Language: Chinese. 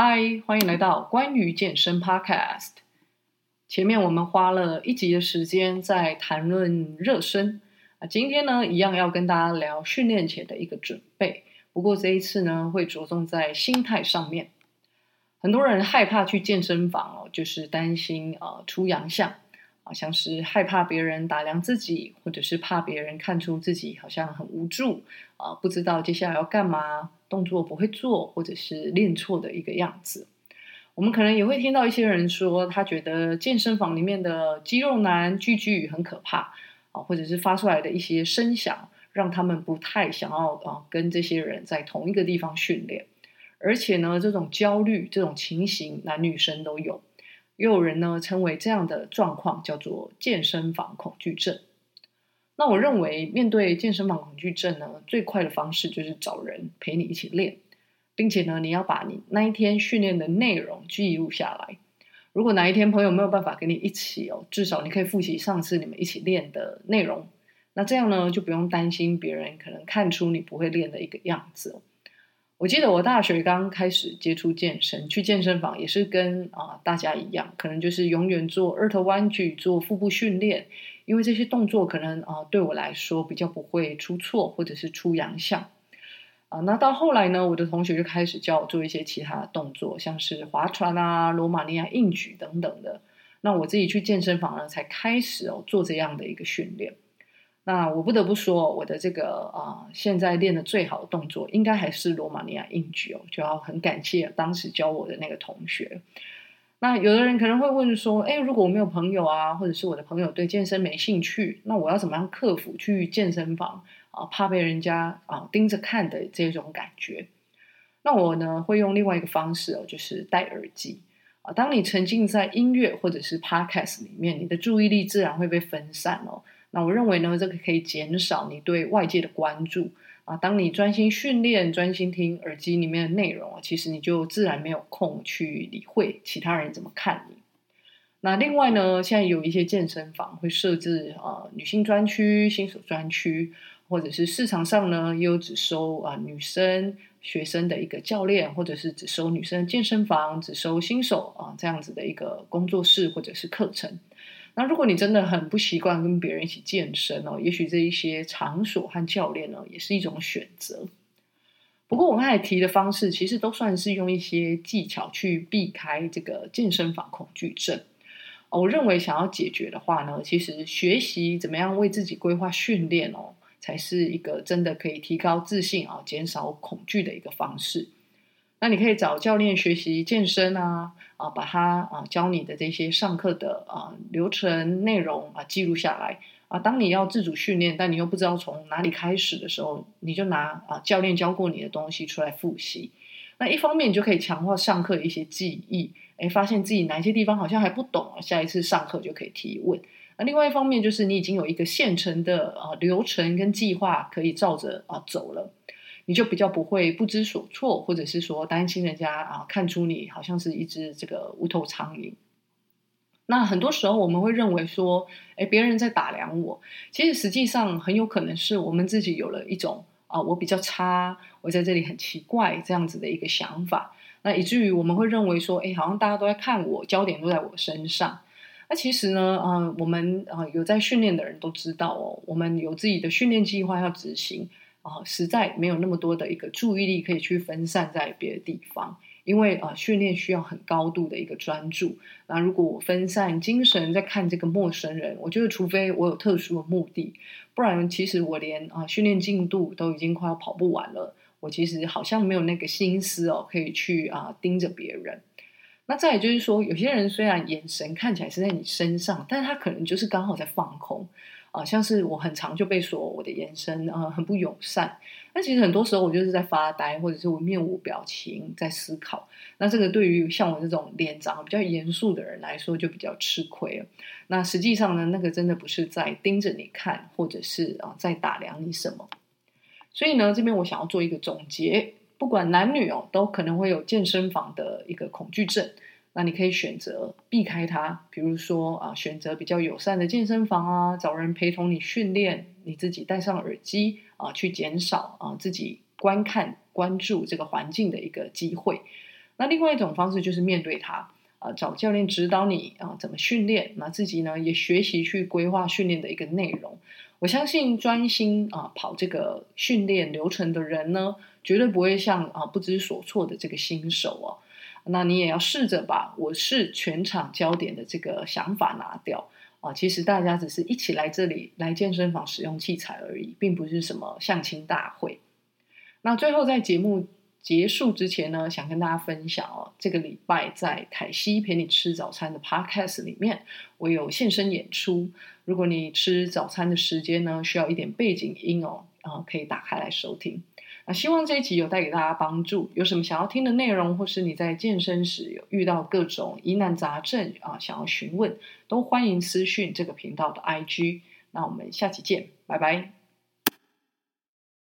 嗨，欢迎来到关于健身 Podcast。前面我们花了一集的时间在谈论热身啊，今天呢，一样要跟大家聊训练前的一个准备。不过这一次呢，会着重在心态上面。很多人害怕去健身房哦，就是担心啊、出洋相啊，像是害怕别人打量自己，或者是怕别人看出自己好像很无助啊，不知道接下来要干嘛。动作不会做，或者是练错的一个样子。我们可能也会听到一些人说，他觉得健身房里面的肌肉男巨巨很可怕啊，或者是发出来的一些声响，让他们不太想要啊跟这些人在同一个地方训练。而且呢，这种焦虑、这种情形，男女生都有。又有人呢称为这样的状况叫做健身房恐惧症。那我认为，面对健身房恐惧症呢，最快的方式就是找人陪你一起练，并且呢，你要把你那一天训练的内容记录下来。如果哪一天朋友没有办法跟你一起哦，至少你可以复习上次你们一起练的内容。那这样呢，就不用担心别人可能看出你不会练的一个样子。我记得我大学刚开始接触健身，去健身房也是跟啊、大家一样，可能就是永远做二头弯举、做腹部训练。因为这些动作可能啊、呃，对我来说比较不会出错，或者是出洋相啊。那到后来呢，我的同学就开始教我做一些其他的动作，像是划船啊、罗马尼亚硬举等等的。那我自己去健身房呢，才开始哦做这样的一个训练。那我不得不说，我的这个啊、现在练的最好的动作，应该还是罗马尼亚硬举哦，就要很感谢当时教我的那个同学。那有的人可能会问说：“诶，如果我没有朋友啊，或者是我的朋友对健身没兴趣，那我要怎么样克服去健身房啊，怕被人家啊盯着看的这种感觉？”那我呢会用另外一个方式哦，就是戴耳机啊。当你沉浸在音乐或者是 podcast 里面，你的注意力自然会被分散哦。那我认为呢，这个可以减少你对外界的关注。啊，当你专心训练、专心听耳机里面的内容啊，其实你就自然没有空去理会其他人怎么看你。那另外呢，现在有一些健身房会设置啊、女性专区、新手专区，或者是市场上呢也有只收啊、女生学生的一个教练，或者是只收女生健身房、只收新手啊、呃、这样子的一个工作室或者是课程。那如果你真的很不习惯跟别人一起健身哦，也许这一些场所和教练呢，也是一种选择。不过我刚才提的方式，其实都算是用一些技巧去避开这个健身房恐惧症。我认为想要解决的话呢，其实学习怎么样为自己规划训练哦，才是一个真的可以提高自信啊、减少恐惧的一个方式。那你可以找教练学习健身啊，啊，把他啊教你的这些上课的啊流程内容啊记录下来啊。当你要自主训练，但你又不知道从哪里开始的时候，你就拿啊教练教过你的东西出来复习。那一方面你就可以强化上课的一些记忆，诶，发现自己哪些地方好像还不懂，下一次上课就可以提问。那另外一方面就是你已经有一个现成的啊流程跟计划可以照着啊走了。你就比较不会不知所措，或者是说担心人家啊看出你好像是一只这个无头苍蝇。那很多时候我们会认为说，哎，别人在打量我，其实实际上很有可能是我们自己有了一种啊，我比较差，我在这里很奇怪这样子的一个想法。那以至于我们会认为说，哎，好像大家都在看我，焦点都在我身上。那其实呢，嗯，我们啊有在训练的人都知道哦，我们有自己的训练计划要执行。啊，实在没有那么多的一个注意力可以去分散在别的地方，因为啊，训练需要很高度的一个专注。那如果我分散精神在看这个陌生人，我觉得除非我有特殊的目的，不然其实我连啊训练进度都已经快要跑不完了。我其实好像没有那个心思哦，可以去啊盯着别人。那再也就是说，有些人虽然眼神看起来是在你身上，但是他可能就是刚好在放空。啊，像是我很常就被说我的眼神啊很不友善，那其实很多时候我就是在发呆，或者是我面无表情在思考。那这个对于像我这种脸长得比较严肃的人来说就比较吃亏了。那实际上呢，那个真的不是在盯着你看，或者是啊在打量你什么。所以呢，这边我想要做一个总结，不管男女哦，都可能会有健身房的一个恐惧症。那你可以选择避开它，比如说啊，选择比较友善的健身房啊，找人陪同你训练，你自己戴上耳机啊，去减少啊自己观看关注这个环境的一个机会。那另外一种方式就是面对它，啊，找教练指导你啊怎么训练，那自己呢也学习去规划训练的一个内容。我相信专心啊跑这个训练流程的人呢，绝对不会像啊不知所措的这个新手哦。那你也要试着把我是全场焦点的这个想法拿掉啊。其实大家只是一起来这里来健身房使用器材而已，并不是什么相亲大会。那最后在节目结束之前呢，想跟大家分享哦，这个礼拜在凯西陪你吃早餐的 Podcast 里面，我有现身演出。如果你吃早餐的时间呢，需要一点背景音哦，然后可以打开来收听。那希望这一集有带给大家帮助。有什么想要听的内容，或是你在健身时有遇到各种疑难杂症啊，想要询问，都欢迎私讯这个频道的 IG。那我们下期见，拜拜。